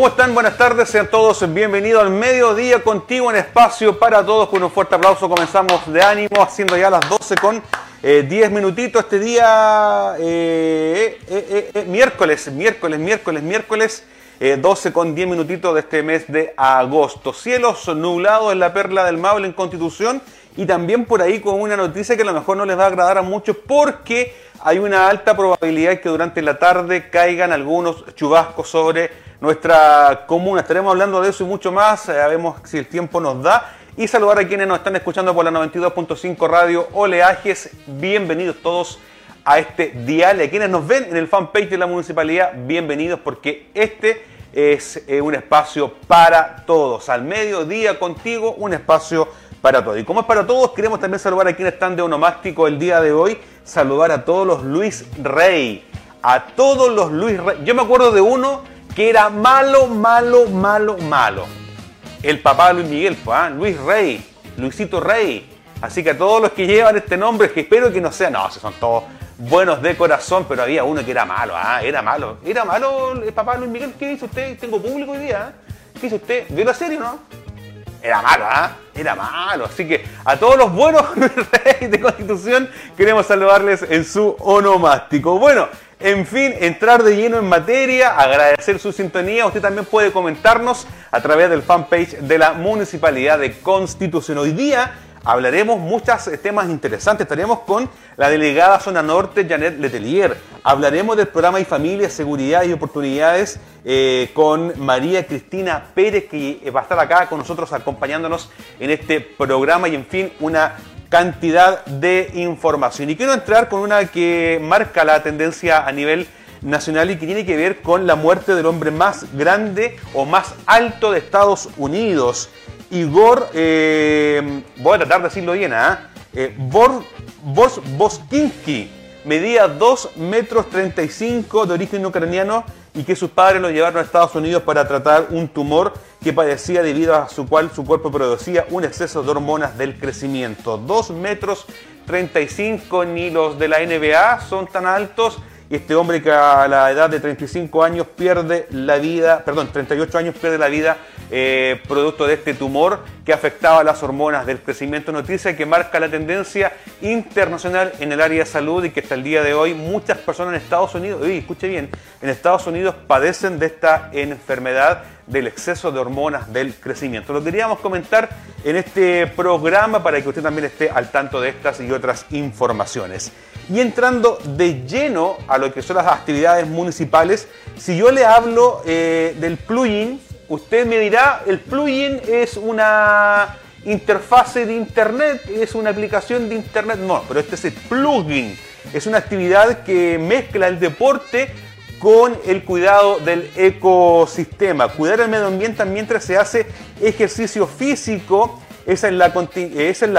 ¿Cómo están? Buenas tardes, sean todos bienvenidos al mediodía contigo en espacio para todos. Con un fuerte aplauso comenzamos de ánimo, haciendo ya las 12 con 10 eh, minutitos este día, eh, eh, miércoles, miércoles, miércoles, miércoles. 12 con 10 minutitos de este mes de agosto. Cielos nublados en la perla del Maule en Constitución y también por ahí con una noticia que a lo mejor no les va a agradar a muchos porque hay una alta probabilidad que durante la tarde caigan algunos chubascos sobre nuestra comuna. Estaremos hablando de eso y mucho más, sabemos si el tiempo nos da. Y saludar a quienes nos están escuchando por la 92.5 Radio Oleajes. Bienvenidos todos a este dial. Y a quienes nos ven en el fanpage de la municipalidad, bienvenidos porque este es eh, un espacio para todos. Al mediodía contigo, un espacio para todos. Y como es para todos, queremos también saludar a quienes están de onomástico el día de hoy. Saludar a todos los Luis Rey. A todos los Luis Rey. Yo me acuerdo de uno que era malo, malo, malo, malo. El papá de Luis Miguel, pues, Luis Rey, Luisito Rey. Así que a todos los que llevan este nombre, que espero que no sean, no, son todos buenos de corazón, pero había uno que era malo, ah, era malo. Era malo el papá Luis Miguel, ¿qué dice usted? Tengo público hoy día, ¿qué dice usted? ¿Vio la serie no? Era malo, ¿ah? Era malo. Así que a todos los buenos de Constitución queremos saludarles en su onomástico. Bueno, en fin, entrar de lleno en materia, agradecer su sintonía. Usted también puede comentarnos a través del fanpage de la Municipalidad de Constitución. Hoy día hablaremos muchos temas interesantes. Estaremos con la delegada Zona Norte, Janet Letelier. Hablaremos del programa y familia, seguridad y oportunidades eh, con María Cristina Pérez, que va a estar acá con nosotros acompañándonos en este programa. Y en fin, una cantidad de información. Y quiero entrar con una que marca la tendencia a nivel nacional y que tiene que ver con la muerte del hombre más grande o más alto de Estados Unidos. Igor, eh, voy a tratar de decirlo bien, ¿ah? ¿eh? Bor, Bos, Boskinski, medía 2 metros 35 de origen ucraniano y que sus padres lo llevaron a Estados Unidos para tratar un tumor que padecía debido a su cual su cuerpo producía un exceso de hormonas del crecimiento. 2 metros 35 ni los de la NBA son tan altos y este hombre que a la edad de 35 años pierde la vida, perdón, 38 años pierde la vida eh, producto de este tumor que afectaba las hormonas del crecimiento. Noticia que marca la tendencia internacional en el área de salud y que hasta el día de hoy muchas personas en Estados Unidos, oye, escuche bien, en Estados Unidos padecen de esta enfermedad del exceso de hormonas del crecimiento. Lo queríamos comentar en este programa para que usted también esté al tanto de estas y otras informaciones. Y entrando de lleno a lo que son las actividades municipales, si yo le hablo eh, del plugin, usted me dirá, el plugin es una interfase de internet, es una aplicación de internet. No, pero este es el plugin. Es una actividad que mezcla el deporte con el cuidado del ecosistema. Cuidar el medio ambiente mientras se hace ejercicio físico. Esa es la,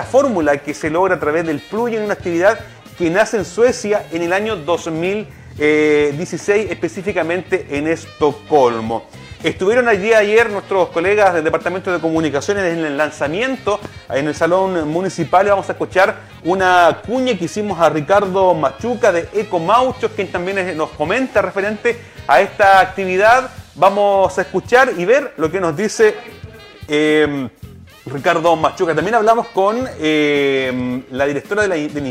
fórmula que se logra a través del plugin, una actividad que nace en Suecia en el año 2016, específicamente en Estocolmo. Estuvieron allí ayer nuestros colegas del Departamento de Comunicaciones en el lanzamiento en el Salón Municipal. Vamos a escuchar una cuña que hicimos a Ricardo Machuca de Ecomauchos, quien también nos comenta referente a esta actividad. Vamos a escuchar y ver lo que nos dice eh, Ricardo Machuca. También hablamos con eh, la directora de, la, de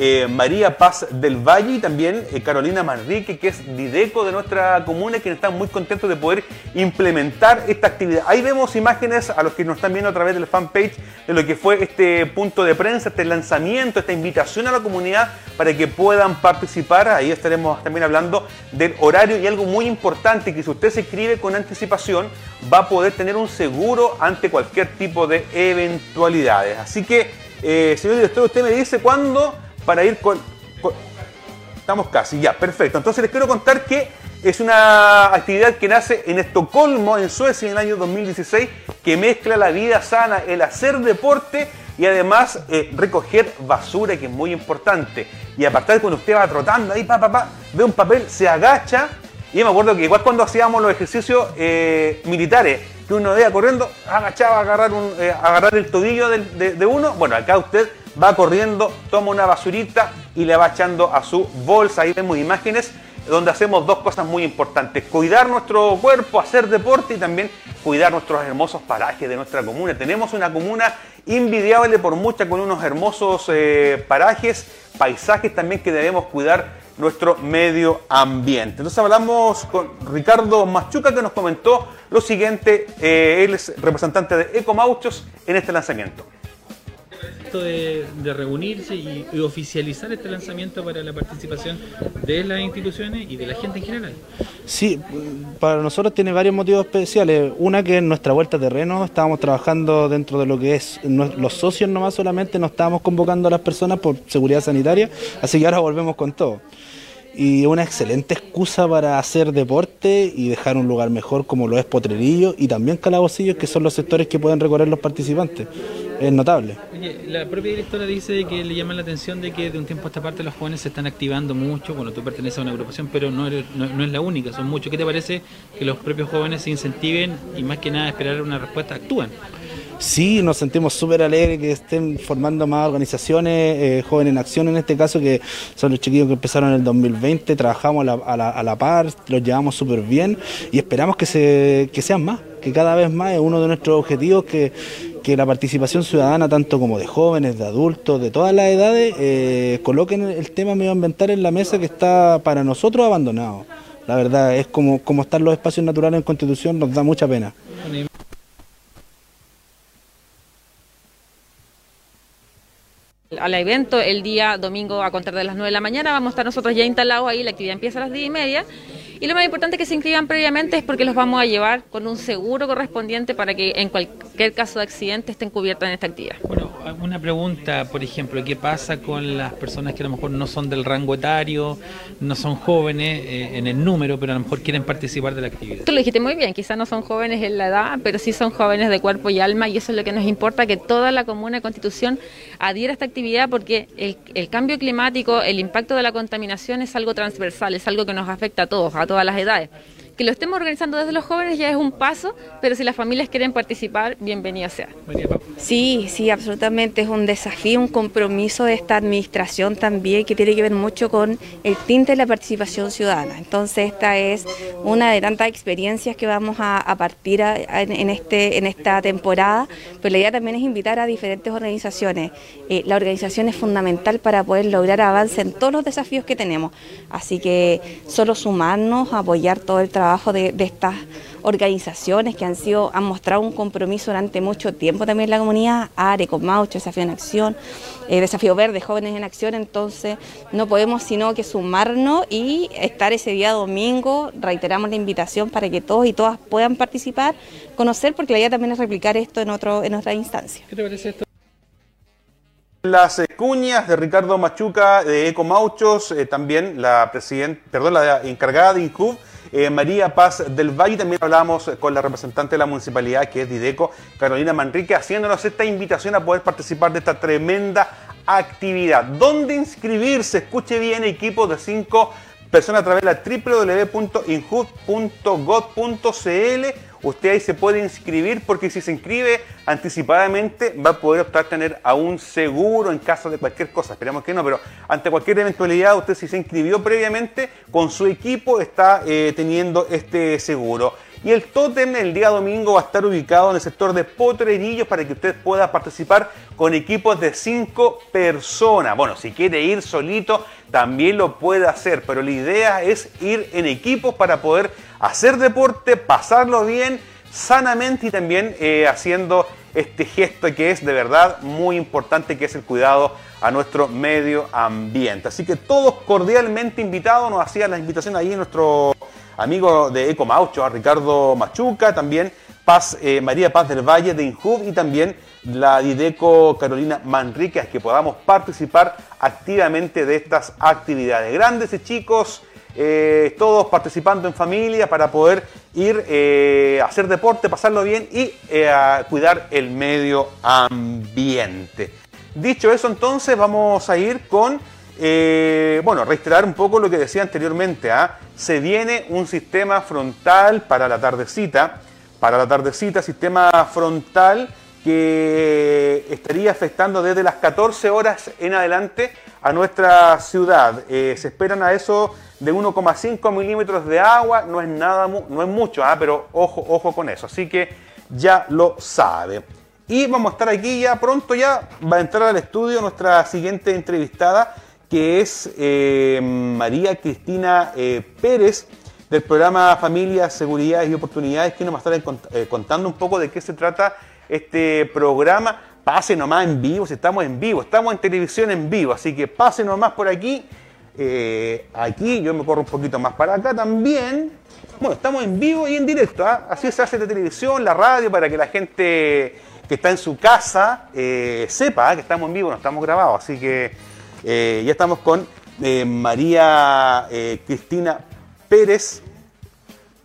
eh, María Paz del Valle y también eh, Carolina Manrique, que es Dideco de nuestra comuna, quien están muy contentos de poder implementar esta actividad. Ahí vemos imágenes a los que nos están viendo a través del fanpage de lo que fue este punto de prensa, este lanzamiento, esta invitación a la comunidad para que puedan participar. Ahí estaremos también hablando del horario y algo muy importante, que si usted se inscribe con anticipación, va a poder tener un seguro ante cualquier tipo de eventualidades. Así que, eh, señor director, usted me dice cuándo para ir con, Estamos casi, ya, perfecto. Entonces les quiero contar que es una actividad que nace en Estocolmo, en Suecia, en el año 2016, que mezcla la vida sana, el hacer deporte y además eh, recoger basura, que es muy importante. Y aparte cuando usted va trotando ahí, pa, ve un papel, se agacha. Y me acuerdo que igual cuando hacíamos los ejercicios eh, militares, que uno veía corriendo, agachaba a agarrar, un, eh, agarrar el tobillo de, de uno. Bueno, acá usted va corriendo, toma una basurita y le va echando a su bolsa. Ahí vemos imágenes donde hacemos dos cosas muy importantes. Cuidar nuestro cuerpo, hacer deporte y también cuidar nuestros hermosos parajes de nuestra comuna. Tenemos una comuna invidiable por mucha con unos hermosos eh, parajes, paisajes también que debemos cuidar nuestro medio ambiente. Entonces hablamos con Ricardo Machuca que nos comentó lo siguiente, eh, él es representante de Ecomauchos en este lanzamiento de, reunirse y, oficializar este lanzamiento para la participación de las instituciones y de la gente en general. Sí, para nosotros tiene varios motivos especiales. Una que en nuestra vuelta a terreno estábamos trabajando dentro de lo que es los socios nomás solamente, no estábamos convocando a las personas por seguridad sanitaria, así que ahora volvemos con todo y una excelente excusa para hacer deporte y dejar un lugar mejor como lo es Potrerillo y también Calabocillos, que son los sectores que pueden recorrer los participantes. Es notable. la propia directora dice que le llama la atención de que de un tiempo a esta parte los jóvenes se están activando mucho, bueno, tú perteneces a una agrupación, pero no, no, es la única, son muchos. ¿Qué te parece que los propios jóvenes se incentiven y más que nada esperar una respuesta, actúan? Sí, nos sentimos súper alegres que estén formando más organizaciones, eh, Jóvenes en Acción en este caso, que son los chiquillos que empezaron en el 2020, trabajamos a la, par, los llevamos súper bien y esperamos que, se, que sean más, que cada vez más es uno de nuestros objetivos que, que la participación ciudadana, tanto como de jóvenes, de adultos, de todas las edades, eh, coloquen el tema medioambiental en la mesa que está para nosotros abandonado. La verdad, es como, como están los espacios naturales en Constitución, nos da mucha pena. Al evento el día domingo a contar de las 9 de la mañana. Vamos a estar nosotros ya instalados ahí, la actividad empieza a las 10 y media. Y lo más importante que se inscriban previamente es porque los vamos a llevar con un seguro correspondiente para que en cualquier caso de accidente estén cubiertos en esta actividad. Bueno, una pregunta, por ejemplo, ¿qué pasa con las personas que a lo mejor no son del rango etario, no son jóvenes eh, en el número, pero a lo mejor quieren participar de la actividad? Tú lo dijiste muy bien, quizás no son jóvenes en la edad, pero sí son jóvenes de cuerpo y alma y eso es lo que nos importa, que toda la comuna de Constitución adhiera a esta actividad porque el, el cambio climático, el impacto de la contaminación es algo transversal, es algo que nos afecta a todos, a todas las edades. Que lo estemos organizando desde los jóvenes ya es un paso, pero si las familias quieren participar, bienvenida sea. Sí, sí, absolutamente. Es un desafío, un compromiso de esta administración también que tiene que ver mucho con el tinte de la participación ciudadana. Entonces, esta es una de tantas experiencias que vamos a, partir en, este, en esta temporada, pero la idea también es invitar a diferentes organizaciones. Eh, la organización es fundamental para poder lograr avance en todos los desafíos que tenemos. Así que solo sumarnos, apoyar todo el trabajo de, estas organizaciones que han sido han mostrado un compromiso durante mucho tiempo también en la comunidad, ARE, Maucho, Desafío en Acción, eh, Desafío Verde, Jóvenes en Acción, entonces no podemos sino que sumarnos y estar ese día domingo, reiteramos la invitación para que todos y todas puedan participar, conocer, porque la idea también es replicar esto en, otro, en otra instancia. ¿Qué te parece esto? Las cuñas de Ricardo Machuca de Ecomauchos, eh, también la presidenta, perdón, la encargada de INCUB, eh, María Paz del Valle. También hablamos con la representante de la municipalidad, que es Dideco, Carolina Manrique, haciéndonos esta invitación a poder participar de esta tremenda actividad. ¿Dónde inscribirse? Escuche bien, equipos de cinco personas a través de la usted ahí se puede inscribir porque si se inscribe anticipadamente va a poder optar a tener a un seguro en caso de cualquier cosa. Esperamos que no, pero ante cualquier eventualidad, usted si se inscribió previamente con su equipo está eh, teniendo este seguro. Y el tótem el día domingo va a estar ubicado en el sector de Potrerillos para que usted pueda participar con equipos de 5 personas. Bueno, si quiere ir solito, también lo puede hacer, pero la idea es ir en equipos para poder hacer deporte, pasarlo bien, sanamente y también eh, haciendo este gesto que es de verdad muy importante, que es el cuidado a nuestro medio ambiente. Así que todos cordialmente invitados, nos hacían la invitación ahí nuestro amigo de Ecomaucho, a Ricardo Machuca, también Paz, eh, María Paz del Valle de Injub y también la Dideco Carolina Manríquez, que podamos participar activamente de estas actividades. Grandes y chicos, eh, todos participando en familia para poder ir eh, a hacer deporte, pasarlo bien y a cuidar el medio ambiente. Dicho eso, entonces vamos a ir con eh, bueno, reiterar un poco lo que decía anteriormente. ¿ah? Se viene un sistema frontal para la tardecita. Para la tardecita, sistema frontal que estaría afectando desde las 14 horas en adelante a nuestra ciudad. Eh, se esperan a eso de 1,5 milímetros de agua, no es nada, no es mucho, ¿ah? pero ojo, ojo con eso. Así que ya lo sabe. Y vamos a estar aquí ya pronto, ya va a entrar al estudio nuestra siguiente entrevistada, que es eh, María Cristina eh, Pérez del programa Familia, Seguridad y Oportunidades, que nos va a estar contando un poco de qué se trata este programa. Pase nomás en vivo, si estamos en vivo, estamos en televisión en vivo, así que pase nomás por aquí. Eh, aquí yo me corro un poquito más para acá también. Bueno, estamos en vivo y en directo, ¿ah? así se hace de televisión, la radio, para que la gente que está en su casa eh, sepa que estamos en vivo, no estamos grabados. Así que eh, ya estamos con María Cristina Pérez.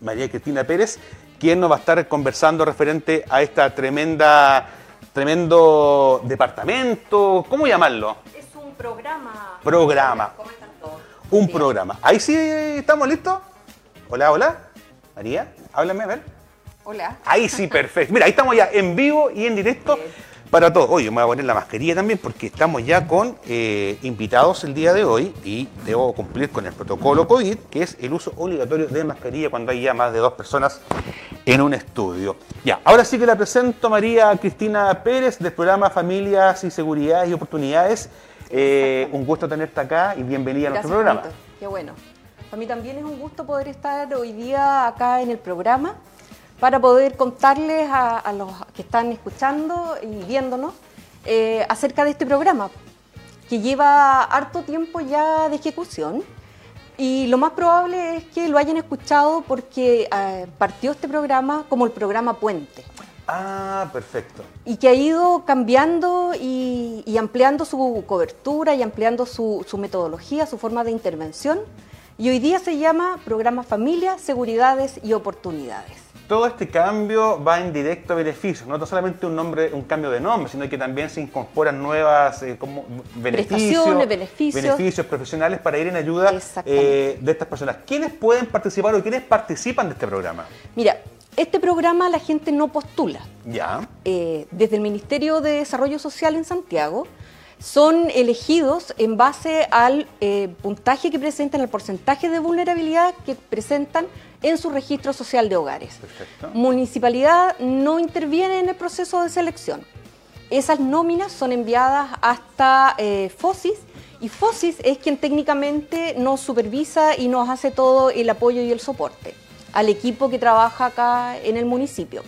María Cristina Pérez, quien nos va a estar conversando referente a esta tremenda, tremendo departamento, ¿cómo llamarlo? Es un programa. Programa. Un programa. Ahí sí estamos listos. Hola, hola. María, háblame, a ver. Hola. Ahí sí, perfecto. Mira, ahí estamos ya en vivo y en directo para todos. Oye, me voy a poner la mascarilla también porque estamos ya con eh, invitados el día de hoy y debo cumplir con el protocolo COVID, que es el uso obligatorio de mascarilla cuando hay ya más de dos personas en un estudio. Ya, ahora sí que la presento María Cristina Pérez del programa Familias y Seguridades y Oportunidades. Eh, un gusto tenerte acá y bienvenida a nuestro programa. Qué bueno. Para mí también es un gusto poder estar hoy día acá en el programa para poder contarles a, los que están escuchando y viéndonos eh, acerca de este programa, que lleva harto tiempo ya de ejecución. Y lo más probable es que lo hayan escuchado porque eh, partió este programa como el programa Puente. Ah, perfecto. Y que ha ido cambiando y, ampliando su cobertura y ampliando su, su metodología, su forma de intervención. Y hoy día se llama Programa Familia, Seguridades y Oportunidades todo este cambio va en directo beneficio, no solamente un nombre, un cambio de nombre, sino que también se incorporan nuevas eh, como beneficios, beneficios. beneficios profesionales para ir en ayuda eh, de estas personas. ¿Quiénes pueden participar o quiénes participan de este programa? Mira, este programa la gente no postula. Ya. Eh, desde el Ministerio de Desarrollo Social en Santiago son elegidos en base al puntaje que presentan, al porcentaje de vulnerabilidad que presentan en su registro social de hogares. Municipalidad no interviene en el proceso de selección. Esas nóminas son enviadas hasta eh, FOSIS y FOSIS es quien técnicamente nos supervisa y nos hace todo el apoyo y el soporte al equipo que trabaja acá en el municipio,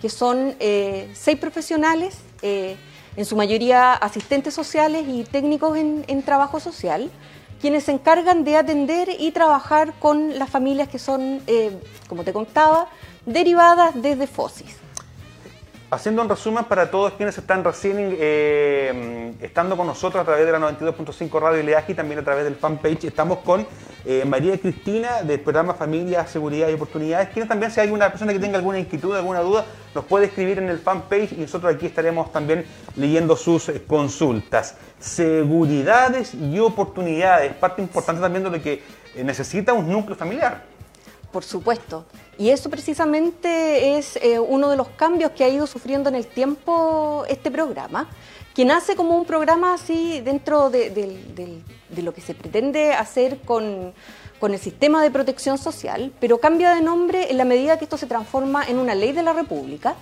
que son eh, seis profesionales, eh, en su mayoría asistentes sociales y técnicos en trabajo social, quienes se encargan de atender y trabajar con las familias que son, eh, como te contaba, derivadas desde FOSIS. Haciendo un resumen para todos quienes están recién eh, estando con nosotros a través de la 92.5 Radio Ileaji y también a través del fanpage, estamos con eh, María Cristina del programa Familia, Seguridad y Oportunidades, quienes también si hay una persona que tenga alguna inquietud, alguna duda, nos puede escribir en el fanpage y nosotros aquí estaremos también leyendo sus consultas. Seguridades y oportunidades, parte importante también de lo que necesita un núcleo familiar. Por supuesto. Y eso precisamente es eh, uno de los cambios que ha ido sufriendo en el tiempo este programa, que nace como un programa así dentro de, lo que se pretende hacer con, el sistema de protección social, pero cambia de nombre en la medida que esto se transforma en una ley de la República.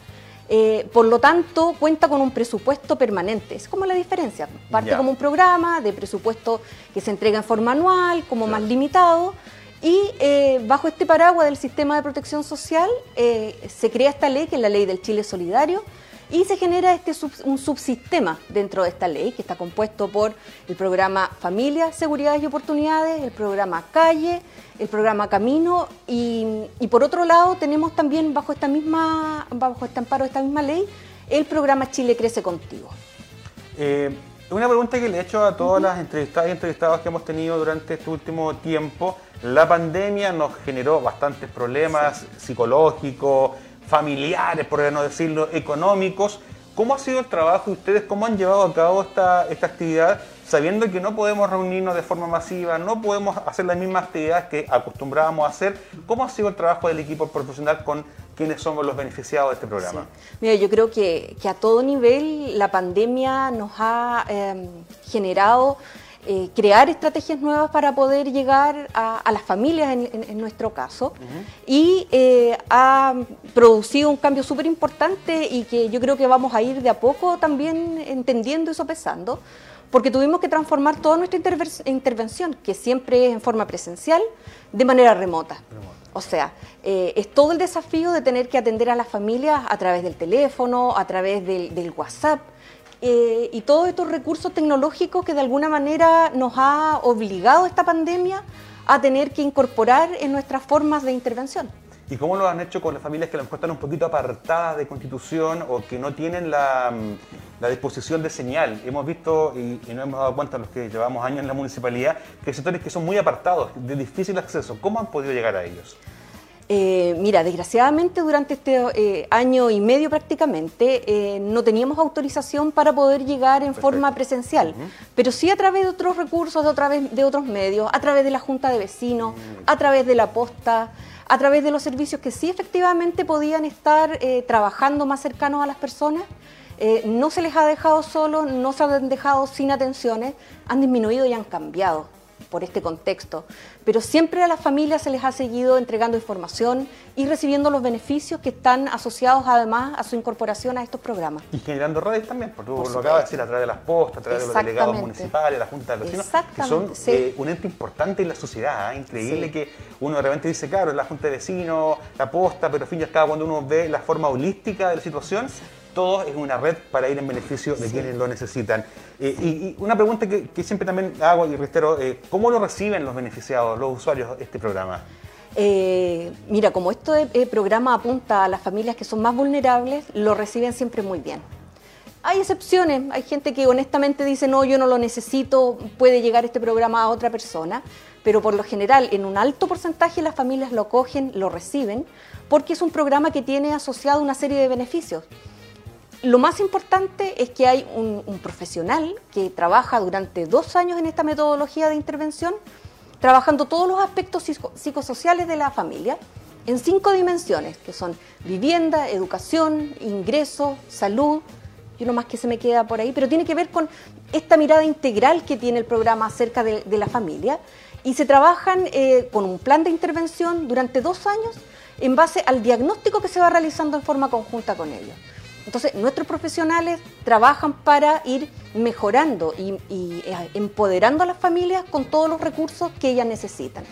Eh, por lo tanto, cuenta con un presupuesto permanente. Es como la diferencia. Parte como un programa de presupuesto que se entrega en forma anual, como más limitado, y eh, bajo este paraguas del sistema de protección social eh, se crea esta ley, que es la ley del Chile Solidario, y se genera este un subsistema dentro de esta ley, que está compuesto por el programa Familia, Seguridades y Oportunidades, el programa Calle, el programa Camino, y, por otro lado tenemos también bajo esta misma, bajo este amparo de esta misma ley, el programa Chile Crece Contigo. Eh, una pregunta que le he hecho a todas las entrevistadas y entrevistados que hemos tenido durante este último tiempo la pandemia nos generó bastantes problemas psicológicos, familiares, por no decirlo, económicos. ¿Cómo ha sido el trabajo de ustedes? ¿Cómo han llevado a cabo esta, esta actividad sabiendo que no podemos reunirnos de forma masiva, no podemos hacer las mismas actividades que acostumbrábamos a hacer? ¿Cómo ha sido el trabajo del equipo profesional con quiénes somos los beneficiados de este programa. Mira, yo creo que, a todo nivel la pandemia nos ha em, generado eh, crear estrategias nuevas para poder llegar a, las familias en, nuestro caso. Y eh, ha producido un cambio súper importante y que yo creo que vamos a ir de a poco también entendiendo y sopesando porque tuvimos que transformar toda nuestra intervención, que siempre es en forma presencial, de manera remota. O sea, eh, es todo el desafío de tener que atender a las familias a través del teléfono, a través del WhatsApp, eh, y todos estos recursos tecnológicos que de alguna manera nos ha obligado esta pandemia a tener que incorporar en nuestras formas de intervención. ¿Y cómo lo han hecho con las familias que a lo mejor están un poquito apartadas de constitución o que no tienen la, mm, disposición de señal? Hemos visto, y, y, nos hemos dado cuenta los que llevamos años en la municipalidad, que hay sectores que son muy apartados, de difícil acceso. ¿Cómo han podido llegar a ellos? Eh, mira, desgraciadamente durante este eh, año y medio prácticamente eh, no teníamos autorización para poder llegar en forma presencial, pero sí a través de otros recursos, de, de otros medios, a través de la Junta de Vecinos, mm. a través de la posta, a través de los servicios que sí efectivamente podían estar trabajando más cercanos a las personas. no se les ha dejado solo, no se han dejado sin atenciones, han disminuido y han cambiado por este contexto, pero siempre a las familias se les ha seguido entregando información y recibiendo los beneficios que están asociados además a su incorporación a estos programas. Y generando redes también, porque tú lo acabas de decir, a través de las postas, a través de los delegados municipales, la Junta de Vecinos, que son eh, un ente importante en la sociedad, ¿eh? increíble que uno de repente dice, claro, la Junta de Vecinos, la posta, pero al fin y al cabo cuando uno ve la forma holística de la situación, todo es una red para ir en beneficio de quienes lo necesitan. Eh, y, una pregunta que, siempre también hago y reitero, eh, ¿cómo lo reciben los beneficiados, los usuarios, este programa? Eh, mira, como este programa apunta a las familias que son más vulnerables, lo reciben siempre muy bien. Hay excepciones, hay gente que honestamente dice, no, yo no lo necesito, puede llegar este programa a otra persona, pero por lo general, en un alto porcentaje las familias lo cogen, lo reciben, porque es un programa que tiene asociado una serie de beneficios lo más importante es que hay un, profesional que trabaja durante dos años en esta metodología de intervención, trabajando todos los aspectos psicosociales de la familia en cinco dimensiones, que son vivienda, educación, ingreso, salud, y uno más que se me queda por ahí, pero tiene que ver con esta mirada integral que tiene el programa acerca de, la familia, y se trabajan eh, con un plan de intervención durante dos años en base al diagnóstico que se va realizando en forma conjunta con ellos. Entonces, nuestros profesionales trabajan para ir mejorando y, eh, empoderando a las familias con todos los recursos que ellas necesitan.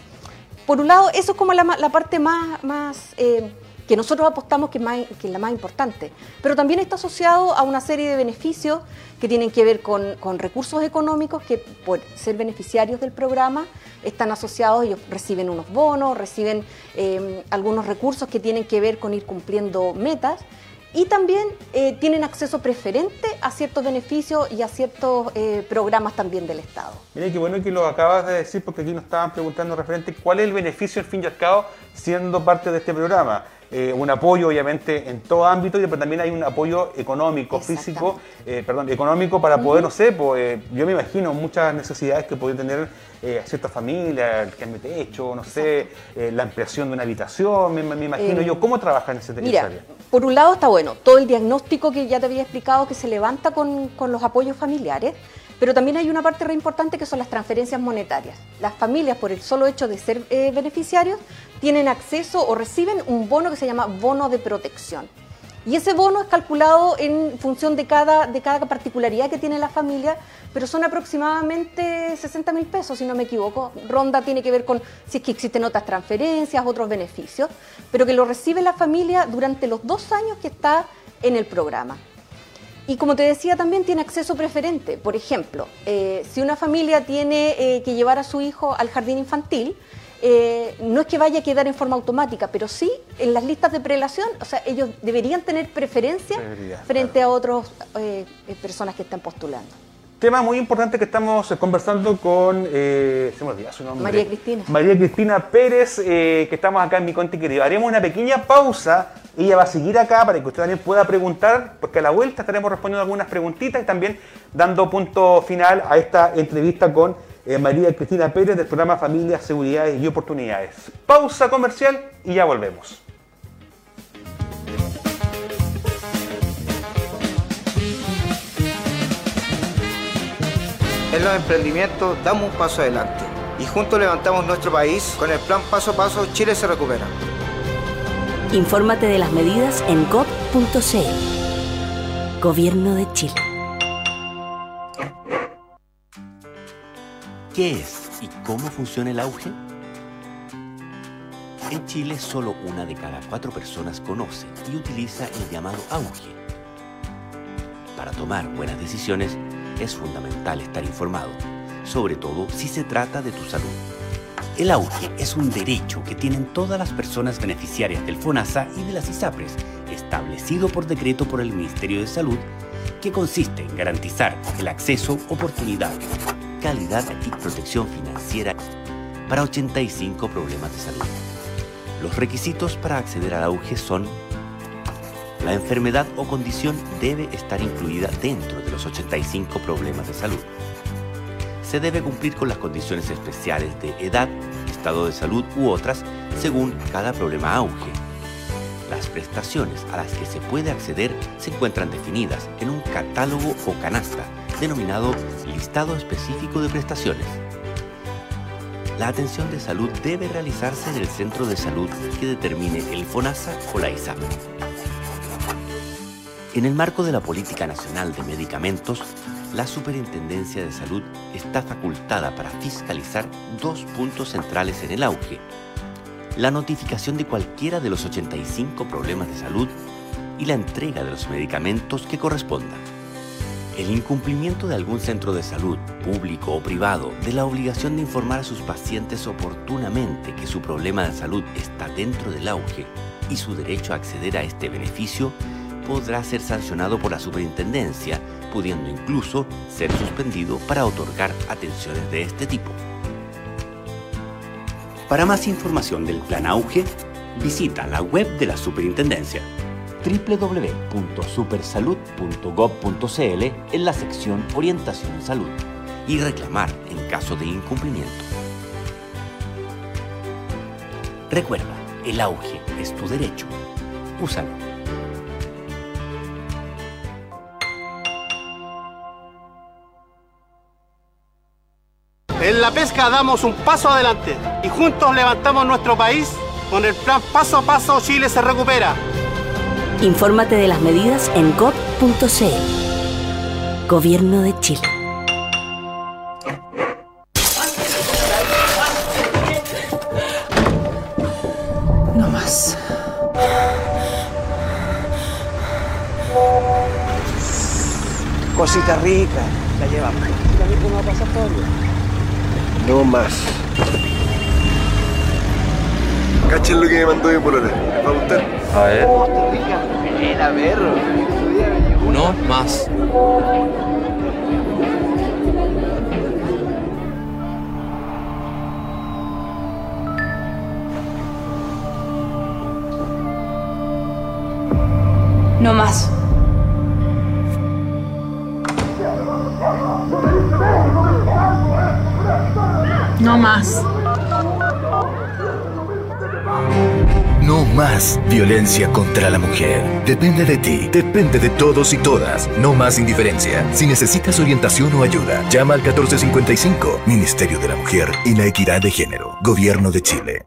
Por un lado, eso es como la, parte más, eh, que nosotros apostamos que es, la más importante, pero también está asociado a una serie de beneficios que tienen que ver con, recursos económicos que por ser beneficiarios del programa están asociados, ellos reciben unos bonos, reciben eh, algunos recursos que tienen que ver con ir cumpliendo metas y también eh, tienen acceso preferente a ciertos beneficios y a ciertos eh, programas también del Estado. Mira, qué bueno que lo acabas de decir porque aquí nos estaban preguntando referente cuál es el beneficio al fin y al cabo siendo parte de este programa. Eh, un apoyo obviamente en todo ámbito, pero también hay un apoyo económico, físico, perdón, económico para poder, no sé, pues, yo me imagino muchas necesidades que puede tener ciertas familias, el cambio de techo, no sé, la ampliación de una habitación, me, imagino yo, ¿cómo trabajan en ese Mira, por un lado está bueno, todo el diagnóstico que ya te había explicado que se levanta con, los apoyos familiares, pero también hay una parte re importante que son las transferencias monetarias. Las familias, por el solo hecho de ser eh, beneficiarios, tienen acceso o reciben un bono que se llama bono de protección. Y ese bono es calculado en función de cada, de cada particularidad que tiene la familia, pero son aproximadamente 60 mil pesos, si no me equivoco. Ronda tiene que ver con si es que existen otras transferencias, otros beneficios, pero que lo recibe la familia durante los dos años que está en el programa. Y como te decía, también tiene acceso preferente. Por ejemplo, eh, si una familia tiene eh, que llevar a su hijo al jardín infantil, eh, no es que vaya a quedar en forma automática, pero sí en las listas de prelación, o sea, ellos deberían tener preferencia frente a otras eh, eh, personas que están postulando. Tema muy importante que estamos conversando con, se me olvidó su nombre. María Cristina. María Cristina Pérez, que estamos acá en Mi Conti Querido. Haremos una pequeña pausa. Ella va a seguir acá para que usted también pueda preguntar, porque a la vuelta estaremos respondiendo algunas preguntitas y también dando punto final a esta entrevista con eh, María Cristina Pérez del programa Familias, Seguridades y Oportunidades. Pausa comercial y ya volvemos. En los emprendimientos damos un paso adelante y juntos levantamos nuestro país con el plan Paso a Paso Chile se recupera. Infórmate de las medidas en gov.cl Gobierno de Chile. ¿Qué es y cómo funciona el auge? En Chile solo una de cada cuatro personas conoce y utiliza el llamado auge. Para tomar buenas decisiones es fundamental estar informado, sobre todo si se trata de tu salud. El auge es un derecho que tienen todas las personas beneficiarias del FONASA y de las ISAPRES, establecido por decreto por el Ministerio de Salud, que consiste en garantizar el acceso, oportunidad, calidad y protección financiera para 85 problemas de salud. Los requisitos para acceder al auge son la enfermedad o condición debe estar incluida dentro de los 85 problemas de salud. Se debe cumplir con las condiciones especiales de edad, estado de salud u otras según cada problema auge. Las prestaciones a las que se puede acceder se encuentran definidas en un catálogo o canasta denominado listado específico de prestaciones. La atención de salud debe realizarse en el centro de salud que determine el FONASA o la ISAP. En el marco de la Política Nacional de Medicamentos, la Superintendencia de Salud está facultada para fiscalizar dos puntos centrales en el auge. La notificación de cualquiera de los 85 problemas de salud y la entrega de los medicamentos que correspondan. El incumplimiento de algún centro de salud, público o privado, de la obligación de informar a sus pacientes oportunamente que su problema de salud está dentro del auge y su derecho a acceder a este beneficio podrá ser sancionado por la superintendencia, pudiendo incluso ser suspendido para otorgar atenciones de este tipo. Para más información del Plan Auge, visita la web de la superintendencia www.supersalud.gov.cl en la sección Orientación en Salud y reclamar en caso de incumplimiento. Recuerda, el auge es tu derecho. Úsalo. En la pesca damos un paso adelante y juntos levantamos nuestro país con el plan Paso a Paso Chile se recupera. Infórmate de las medidas en gov.cl. Gobierno de Chile. No más. Cosita rica, la llevamos. ¿Cómo va a pasar todavía? No más. Cachen lo que me mandó mi polola. ¿Va a gustar? A ver. Era perro. No más. No más. No más. Más violencia contra la mujer. Depende de ti, depende de todos y todas. No más indiferencia. Si necesitas orientación o ayuda, llama al 1455, Ministerio de la Mujer y la Equidad de Género, Gobierno de Chile.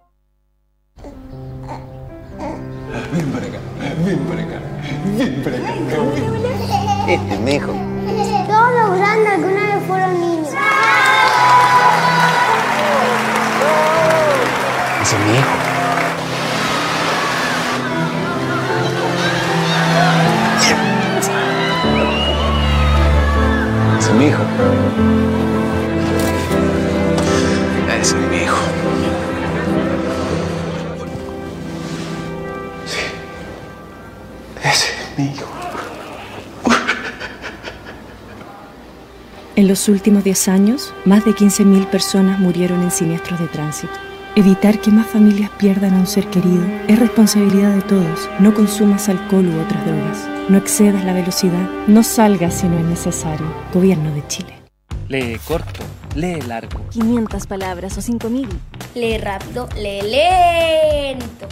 Ven para acá, ven para acá, ven para acá. Este es mi hijo. Todos los grandes alguna vez fueron niños. Ese es mi hijo. Es mi hijo. Es mi hijo. Sí. Ese es mi hijo. En los últimos 10 años, más de 15.000 personas murieron en siniestros de tránsito. Evitar que más familias pierdan a un ser querido es responsabilidad de todos. No consumas alcohol u otras drogas. No excedas la velocidad. No salgas si no es necesario. Gobierno de Chile. Lee corto, lee largo. 500 palabras o 5000. Lee rápido, lee lento.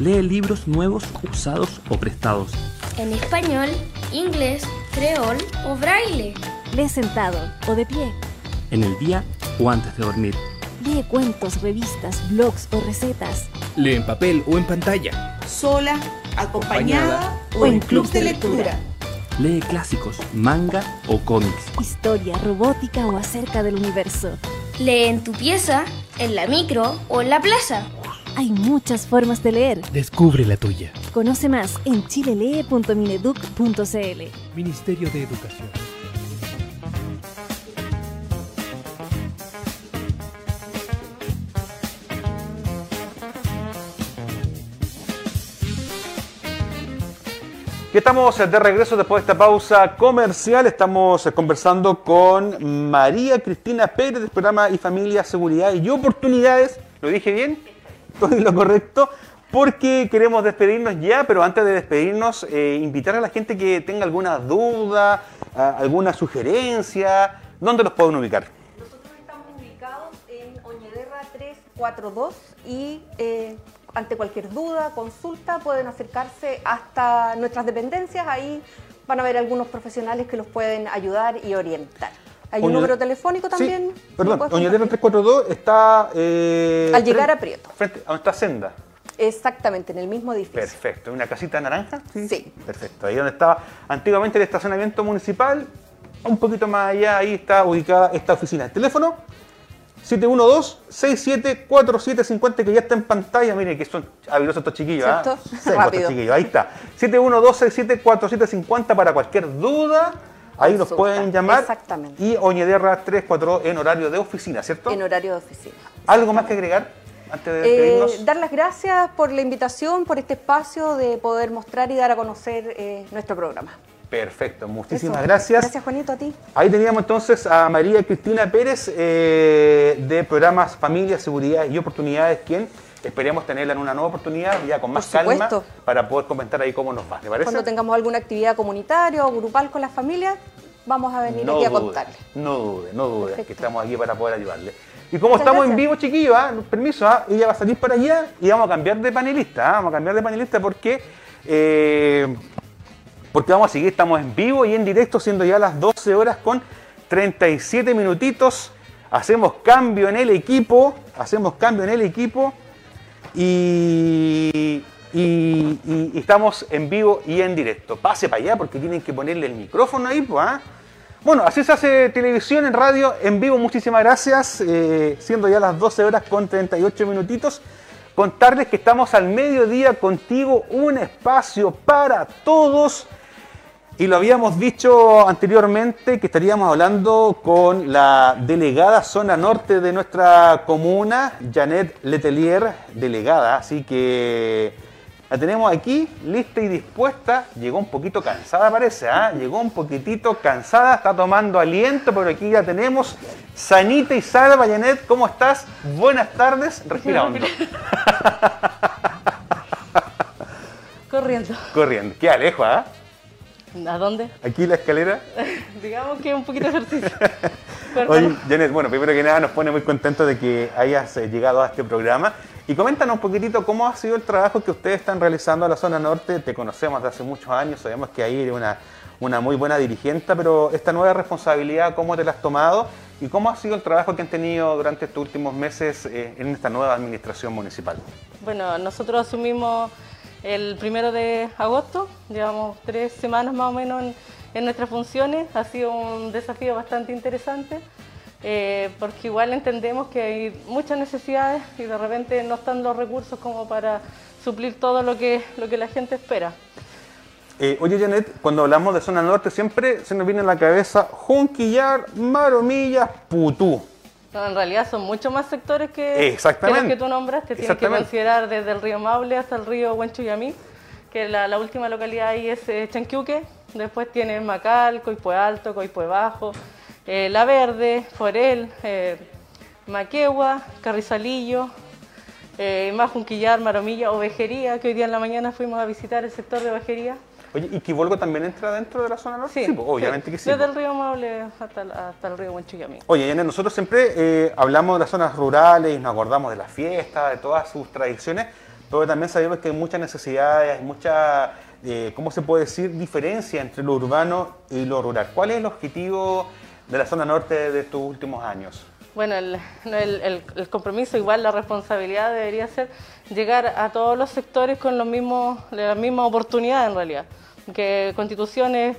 Lee libros nuevos, usados o prestados. En español, inglés, creol o braille. Lee sentado o de pie. en el día o antes de dormir. Lee cuentos, revistas, blogs o recetas. Lee en papel o en pantalla. Sola, acompañada o en clubs de lectura. Lee clásicos, manga o cómics. Historia, robótica o acerca del universo. Lee en tu pieza, en la micro o en la plaza. Hay muchas formas de leer. Descubre la tuya. Conoce más en chilelee.mineduc.cl. Ministerio de Educación. Ya estamos de regreso después de esta pausa comercial. Estamos conversando con María Cristina Pérez del programa y Familia, Seguridad y Oportunidades. ¿Lo dije bien? ¿Todo lo correcto? Porque queremos despedirnos ya, pero antes de despedirnos, eh, invitar a la gente que tenga alguna duda, alguna sugerencia. ¿Dónde los pueden ubicar? Nosotros estamos ubicados en Oñederra 342 y eh, ante cualquier duda, consulta, pueden acercarse hasta nuestras dependencias. Ahí van a ver algunos profesionales que los pueden ayudar y orientar. Hay un número telefónico también. Sí, perdón, ¿Me puedes Oñedera compartir? 342 está... eh, Al llegar frente- a Prieto. Frente a esta senda. Exactamente, en el mismo edificio. Perfecto, ¿una casita naranja? Sí. Perfecto, ahí donde estaba antiguamente el estacionamiento municipal, un poquito más allá, ahí está ubicada esta oficina. El teléfono 712-674750 que ya está en pantalla, miren que son habilidosos estos chiquillos. ¿ah? ¿Cierto? Secos estos Rápido. chiquillos, ahí está. 712-674750 para cualquier duda. Ahí nos pueden llamar. Exactamente. Y Oñederra 342 en horario de oficina, ¿cierto? En horario de oficina. ¿Algo más que agregar antes de Eh, dar las gracias por la invitación, por este espacio de poder mostrar y dar a conocer eh, nuestro programa. Perfecto, muchísimas Eso. gracias. Gracias, Juanito, a ti. Ahí teníamos entonces a María Cristina Pérez eh, de programas Familia, Seguridad y Oportunidades, quien esperemos tenerla en una nueva oportunidad, ya con más calma, para poder comentar ahí cómo nos va. ¿Te parece? Cuando tengamos alguna actividad comunitaria o grupal con las familias, vamos a venir no aquí a dude, contarles. no dude, no dude, Perfecto. que estamos aquí para poder ayudarle. Y como Muchas estamos en vivo, chiquillos, ¿ah? permiso, ¿ah? ella va a salir para allá y vamos a cambiar de panelista, ¿ah? vamos a cambiar de panelista porque, eh, porque vamos a seguir, estamos en vivo y en directo, siendo ya las 12 horas con 37 minutitos. Hacemos cambio en el equipo, hacemos cambio en el equipo y, y- y- estamos en vivo y en directo. Pase para allá porque tienen que ponerle el micrófono ahí, pues, ¿ah? Bueno, así se hace televisión en radio en vivo. Muchísimas gracias. eh, siendo ya las 12 horas con 38 minutitos. Contarles que estamos al mediodía contigo, un espacio para todos. Y lo habíamos dicho anteriormente que estaríamos hablando con la delegada zona norte de nuestra comuna, Janet Letelier, delegada. Así que la tenemos aquí, lista y dispuesta. Llegó un poquito cansada, parece, ¿ah? Llegó un poquitito cansada, está tomando aliento, pero aquí ya tenemos. Sanita y salva, Janet, ¿cómo estás? Buenas tardes, respira hondo. Corriendo. Corriendo, qué alejo, ¿ah? ¿A dónde? Aquí la escalera. Digamos que un poquito de ejercicio. Oye, Janet, bueno, primero que nada nos pone muy contentos de que hayas eh, llegado a este programa. Y coméntanos un poquitito cómo ha sido el trabajo que ustedes están realizando a la zona norte. Te conocemos de hace muchos años, sabemos que ahí eres una, una muy buena dirigente, pero esta nueva responsabilidad, ¿cómo te la has tomado? ¿Y cómo ha sido el trabajo que han tenido durante estos últimos meses eh, en esta nueva administración municipal? Bueno, nosotros asumimos el primero de agosto, llevamos tres semanas más o menos en, nuestras funciones, ha sido un desafío bastante interesante, eh, porque igual entendemos que hay muchas necesidades y de repente no están los recursos como para suplir todo lo que, lo que la gente espera. Eh, oye, Janet, cuando hablamos de zona norte siempre se nos viene a la cabeza Junquillar, Maromillas, Putú. En realidad son muchos más sectores que, Exactamente. que los que tú nombraste. Tienes que considerar desde el río Maule hasta el río Huenchuyamí, que la, la última localidad ahí es eh, Chanquiuque. Después tienes Macal, Coipue Alto, Coipue Bajo, eh, La Verde, Forel, eh, Maquegua, Carrizalillo, eh, más Junquillar, Maromilla, Ovejería, que hoy día en la mañana fuimos a visitar el sector de Ovejería. Oye, ¿y Quibolgo también entra dentro de la zona norte? Sí, pues, obviamente que sí. Desde pues. el río Maule hasta, el- hasta el río Huenchuyamí. Oye, Janet, nosotros siempre eh, hablamos de las zonas rurales y nos acordamos de las fiestas, de todas sus tradiciones, pero también sabemos que hay muchas necesidades, hay mucha, eh, ¿cómo se puede decir?, diferencia entre lo urbano y lo rural. ¿Cuál es el objetivo de la zona norte de tus últimos años? Bueno, el, el- el- el compromiso, igual la responsabilidad debería ser llegar a todos los sectores con los mismos, la misma oportunidad en realidad. Que Constitución es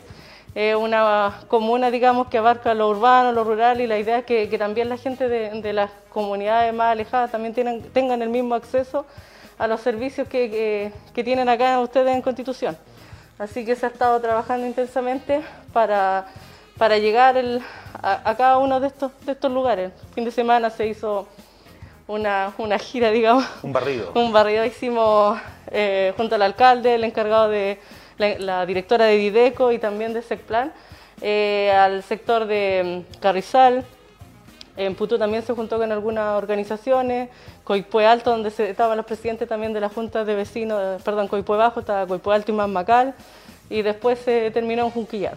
eh, una comuna, digamos, que abarca lo urbano, lo rural y la idea es que, que también la gente de, de las comunidades más alejadas también tienen- tengan el mismo acceso a los servicios que, que- que tienen acá ustedes en Constitución. Así que se ha estado trabajando intensamente para, para llegar el- a, a cada uno de estos, de estos lugares. El fin de semana se hizo una, una gira, digamos, Un barrido. un barrido hicimos eh, junto al alcalde, el encargado de la, la directora de Dideco y también de SECPLAN, eh, al sector de mm, Carrizal. En Putú también se juntó con algunas organizaciones, Coipue Alto, donde estaban los presidentes también de las juntas de vecinos, perdón, Coipue Bajo, estaba Coipue Alto y Macal, y después se terminó en Junquillar.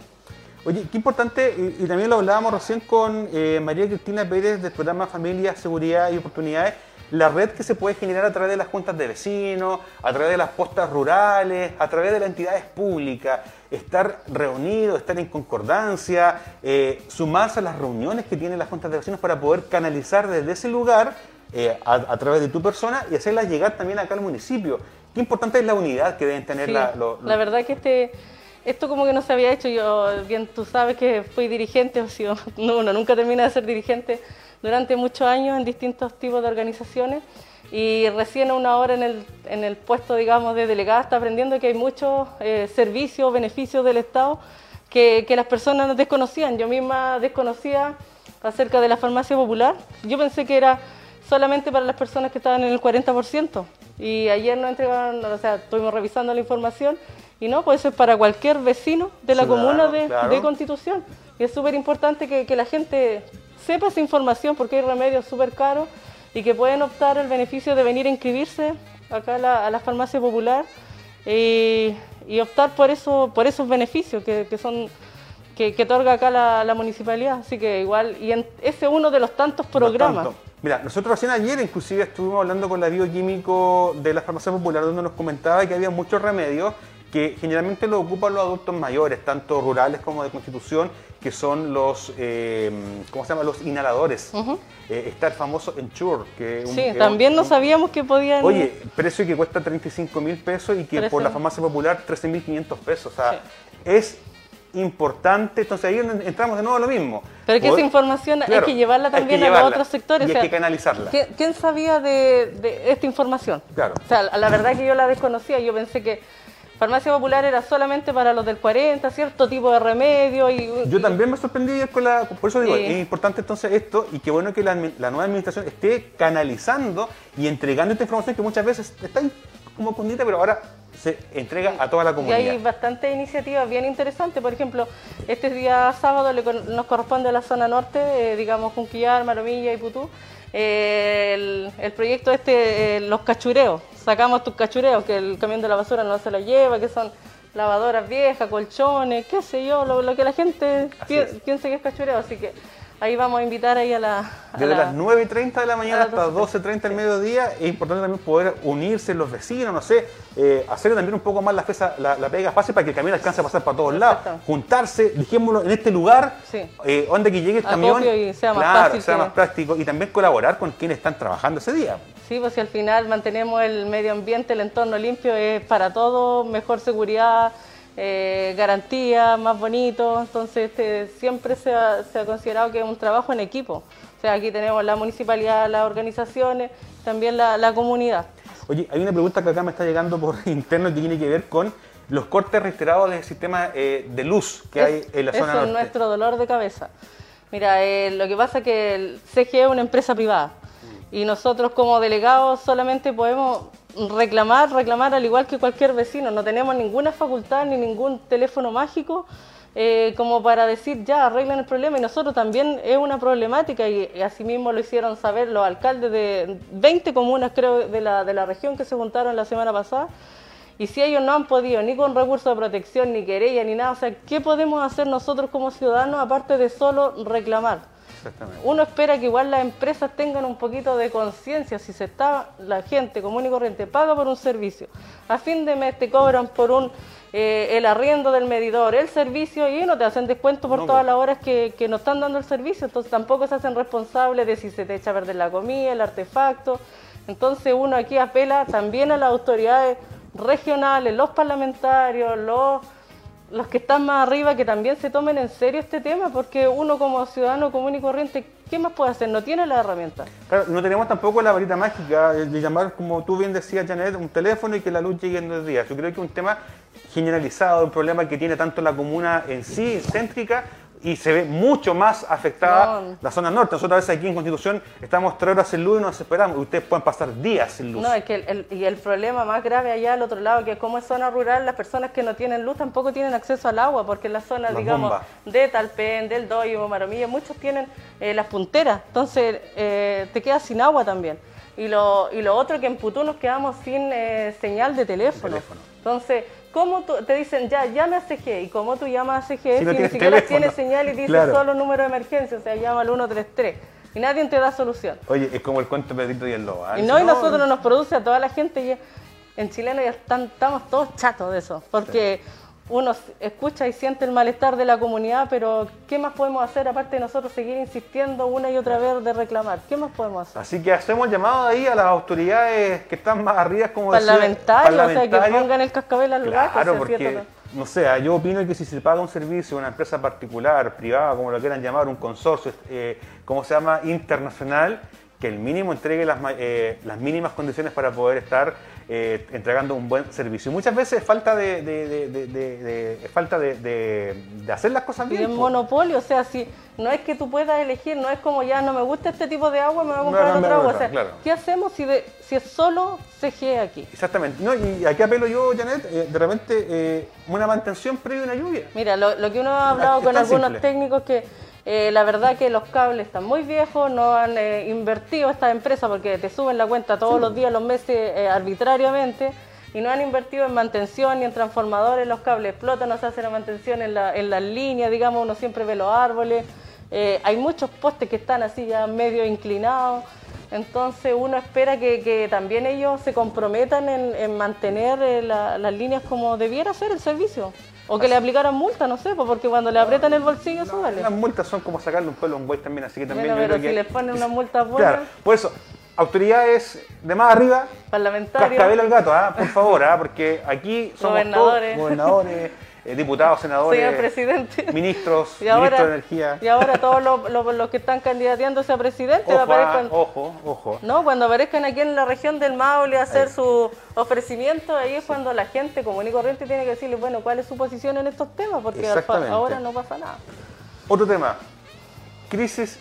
Oye, qué importante, y, y también lo hablábamos recién con eh, María Cristina Pérez del programa Familia, Seguridad y Oportunidades, la red que se puede generar a través de las juntas de vecinos, a través de las postas rurales, a través de las entidades públicas, estar reunidos, estar en concordancia, eh, sumarse a las reuniones que tienen las juntas de vecinos para poder canalizar desde ese lugar eh, a, a través de tu persona y hacerlas llegar también acá al municipio. Qué importante es la unidad que deben tener Sí, la, lo- la verdad que este, esto como que no se había hecho. Yo, bien, tú sabes que fui dirigente, o sea, no, uno nunca termina de ser dirigente durante muchos años en distintos tipos de organizaciones. Y recién a una hora en el, en el puesto, digamos, de delegada está aprendiendo que hay muchos eh, servicios, beneficios del Estado que, que las personas desconocían. Yo misma desconocía acerca de la farmacia popular. Yo pensé que era solamente para las personas que estaban en el 40%. Y ayer nos entregaron, o sea, estuvimos revisando la información y no, pues eso es para cualquier vecino de la Ciudadano, comuna de, claro. de Constitución. Y es súper importante que, que la gente sepa esa información porque hay remedios súper caros y que pueden optar el beneficio de venir a inscribirse acá a la, a la farmacia popular y, y optar por, eso, por esos beneficios que, que son que, que otorga acá la, la municipalidad. Así que igual, y en, ese es uno de los tantos programas. Tanto. Mira, nosotros recién ayer inclusive estuvimos hablando con la bioquímico de la farmacia popular donde nos comentaba que había muchos remedios que generalmente lo ocupan los adultos mayores, tanto rurales como de constitución, que son los, eh, ¿cómo se llama? Los inhaladores. Eh, está el famoso Ensure, que un- Sí, que también no un- sabíamos que podían... Oye, precio que cuesta 35 mil pesos y que por 13. la farmacia popular 13 mil 500 pesos. O sea, es importante. Entonces ahí entramos de nuevo a lo mismo. Pero que esa información hay que llevarla que también a los otros sectores. Y o sea, hay que canalizarla. ¿quién, sabía de, de esta información? Claro. O sea, la verdad que yo la desconocía. Yo pensé que farmacia popular era solamente para los del 40, cierto tipo de remedio. Y, Yo también me sorprendí con la. Por eso digo, Sí. es importante entonces esto y qué bueno que la nueva administración esté canalizando y entregando esta información que muchas veces está ahí como escondida, pero ahora se entrega a toda la Y comunidad. hay bastantes iniciativas bien interesantes. Por ejemplo, este día sábado le nos corresponde a la zona norte, eh, digamos Junquillar, Maromilla y Putú, eh, el, el proyecto este, eh, los cachureos. Sacamos tus cachureos, que el camión de la basura no se la lleva, que son lavadoras viejas, colchones, qué sé yo, lo, lo que la gente pi- piensa que es cachureo. Así que ahí vamos a invitar ahí a la... a Desde la- las 9 y 30 de la mañana a las hasta 12.30 del mediodía es importante también poder unirse los vecinos, no sé, eh, hacer también un poco más la, pesa- la, la pega fácil para que el camión alcance a pasar para todos lados, juntarse, dejémoslo en este lugar, Sí. eh, donde que llegue el camión, y sea más claro, fácil sea que- más práctico y también colaborar con quienes están trabajando ese día. Sí, pues si al final mantenemos el medio ambiente, el entorno limpio, es para todos, mejor seguridad, eh, garantía, más bonito. Entonces este, siempre se ha, se ha considerado que es un trabajo en equipo. O sea, aquí tenemos la municipalidad, las organizaciones, también la, la comunidad. Oye, hay una pregunta que acá me está llegando por interno que tiene que ver con los cortes reiterados del sistema eh, de luz que Es- hay en la eso zona es norte. nuestro dolor de cabeza. Mira, eh, lo que pasa es que el CGE es una empresa privada y nosotros como delegados solamente podemos reclamar, reclamar al igual que cualquier vecino. No tenemos ninguna facultad ni ningún teléfono mágico eh, como para decir ya arreglan el problema y nosotros también es una problemática y, y asimismo lo hicieron saber los alcaldes de 20 comunas creo de la, de la región que se juntaron la semana pasada y si ellos no han podido ni con recursos de protección, ni querella, ni nada, o sea, ¿qué podemos hacer nosotros como ciudadanos aparte de solo reclamar? Exactamente. Uno espera que igual las empresas tengan un poquito de conciencia. Si se está, la gente común y corriente paga por un servicio, a fin de mes te cobran por un eh, el arriendo del medidor, el servicio y no te hacen descuento por No, todas las horas que, que nos están dando el servicio. Entonces tampoco se hacen responsables de si se te echa a perder la comida, el artefacto. Entonces uno aquí apela también a las autoridades regionales, los parlamentarios, los los que están más arriba que también se tomen en serio este tema, porque uno como ciudadano común y corriente, ¿qué más puede hacer? No tiene la herramienta. Claro, no tenemos tampoco la varita mágica de llamar, como tú bien decías, Janet, un teléfono y que la luz llegue en dos días. Yo creo que es un tema generalizado, un problema que tiene tanto la comuna en sí, céntrica, y se ve mucho más afectada No. la zona norte. Nosotros a veces aquí en Constitución estamos tres horas sin luz y nos esperamos. Ustedes pueden pasar días sin luz. No, es que el, el- y el problema más grave allá al otro lado, que como es zona rural, las personas que no tienen luz tampoco tienen acceso al agua, porque en las zonas, Las digamos, bombas. de Talpen, del Doyo, Maramilla, muchos tienen eh, las punteras, entonces eh, te quedas sin agua también. Y lo, y lo otro que en Putú nos quedamos sin eh, señal de teléfono. Entonces, ¿cómo tú, te dicen ya, llame a CG? ¿Y cómo tú llamas a CG si, no ni siquiera tienes señal y dice Claro. solo número de emergencia? O sea, llama al 133 y nadie te da solución. Oye, es como el cuento de Pedrito y el Lobo. ¿ah? Y no, y nosotros nos produce a toda la gente. y en chileno ya están, estamos todos chatos de eso, porque uno escucha y siente el malestar de la comunidad, pero ¿qué más podemos hacer aparte de nosotros seguir insistiendo una y otra vez de reclamar? ¿Qué más podemos hacer? Así que hacemos llamado ahí a las autoridades que están más arriba, como Parlamentarios, o sea, que pongan el cascabel al o Claro, sea, porque, ¿cierto? no sé, yo opino que si se paga un servicio a una empresa particular, privada, como lo quieran llamar, un consorcio, eh, como se llama, internacional, que el mínimo entregue las, eh, las mínimas condiciones para poder estar eh, entregando un buen servicio. Y muchas veces es falta de, de- falta de, hacer las cosas Y bien. es po. monopolio, o sea, si no es que tú puedas elegir, no es como ya no me gusta este tipo de agua, me voy a comprar cambiar otra agua. O sea, claro. ¿qué hacemos si, de- si es solo CG aquí? Exactamente. No, y aquí apelo yo, Janet, eh, de repente eh, una mantención previa a una lluvia. Mira, lo, lo que uno ha hablado Es con algunos simple. técnicos que eh, la verdad que los cables están muy viejos, no han eh, invertido estas empresas porque te suben la cuenta todos Sí. los días, los meses eh, arbitrariamente y no han invertido en mantención ni en transformadores, los cables explotan, no se hace la mantención en, la- en las líneas, digamos, uno siempre ve los árboles, hay muchos postes que están así ya medio inclinados. Entonces uno espera que, que también ellos se comprometan en, en mantener la- las líneas como debiera ser el servicio. O que le aplicaran multa, no sé, porque cuando le aprietan el bolsillo, súbale. Las multas son como sacarle un pelo a un buey también, así que también Bueno, yo pero creo si que- les ponen una multa buena, Claro, por eso, autoridades de más arriba, parlamentarios, cascabel al gato, ¿ah? por favor, ¿ah? porque aquí somos Gobernadores. todos gobernadores, eh, diputados, senadores, señor presidente. ministros, Y ahora, ministros de energía. y ahora todos los, los- los que están candidateándose a presidente Ojo, ah, aparezcan, ojo, ojo. no, cuando aparezcan aquí en la región del Maule a hacer su ofrecimiento, ahí es cuando la gente común y corriente tiene que decirle, bueno, ¿cuál es su posición en estos temas? Porque ahora no pasa nada. Otro tema, crisis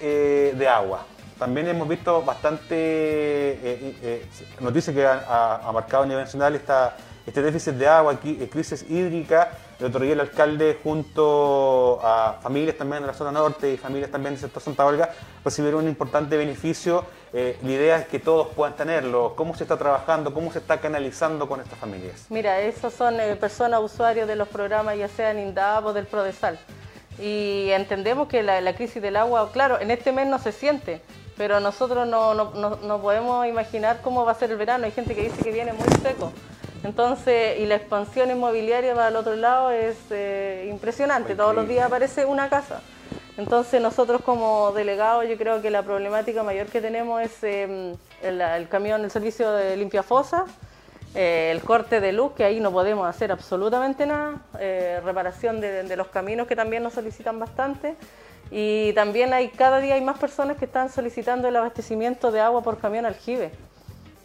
eh, de agua. También hemos visto bastante eh, eh, eh, noticias que ha, ha- ha marcado a nivel nacional esta, este déficit de agua, eh, crisis hídrica. El otro día el alcalde junto a familias también de la zona norte y familias también del sector Santa Olga recibieron un importante beneficio. Eh, la idea es que todos puedan tenerlo. ¿Cómo se está trabajando? ¿Cómo se está canalizando con estas familias? Mira, esos son eh, personas usuarios de los programas, ya sean INDAP o del PRODESAL. Y entendemos que la, la crisis del agua, claro, en este mes no se siente, pero nosotros no, no- no- no podemos imaginar cómo va a ser el verano. Hay gente que dice que viene muy seco. Entonces, y la expansión inmobiliaria para el otro lado es eh, impresionante. Todos los días aparece una casa. Entonces nosotros como delegados yo creo que la problemática mayor que tenemos es eh, el, el camión, el servicio de limpia fosa, eh, el corte de luz, que ahí no podemos hacer absolutamente nada, eh, reparación de, de los caminos que también nos solicitan bastante. Y también hay cada día hay más personas que están solicitando el abastecimiento de agua por camión aljibe.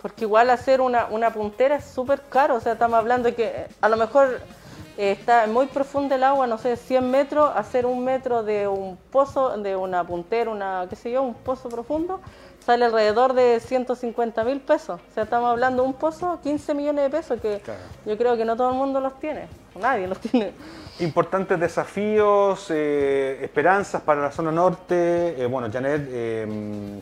Porque igual hacer una, una puntera es súper caro, o sea, estamos hablando de que a lo mejor eh, está muy profunda el agua, no sé, 100 metros, hacer un metro de un pozo, de una puntera, una, qué sé yo, un pozo profundo, sale alrededor de 150 mil pesos. O sea, estamos hablando de un pozo, 15 millones de pesos, que yo creo que no todo el mundo los tiene, nadie los tiene. Importantes desafíos, eh, esperanzas para la zona norte. Eh, bueno, Janet,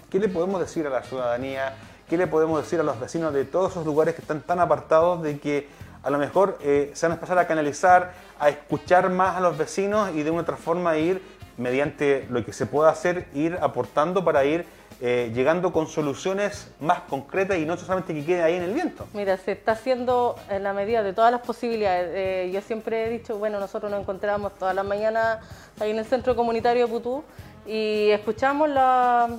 ¿qué le podemos decir a la ciudadanía? ¿Qué le podemos decir a los vecinos de todos esos lugares que están tan apartados de que a lo mejor eh, se van a empezar a canalizar, a escuchar más a los vecinos y de una otra forma ir mediante lo que se pueda hacer, ir aportando para ir eh, llegando con soluciones más concretas y no solamente que quede ahí en el viento. Mira, se está haciendo en la medida de todas las posibilidades. Eh, yo siempre he dicho, bueno, nosotros nos encontramos todas las mañanas ahí en el centro comunitario de Putú y escuchamos la-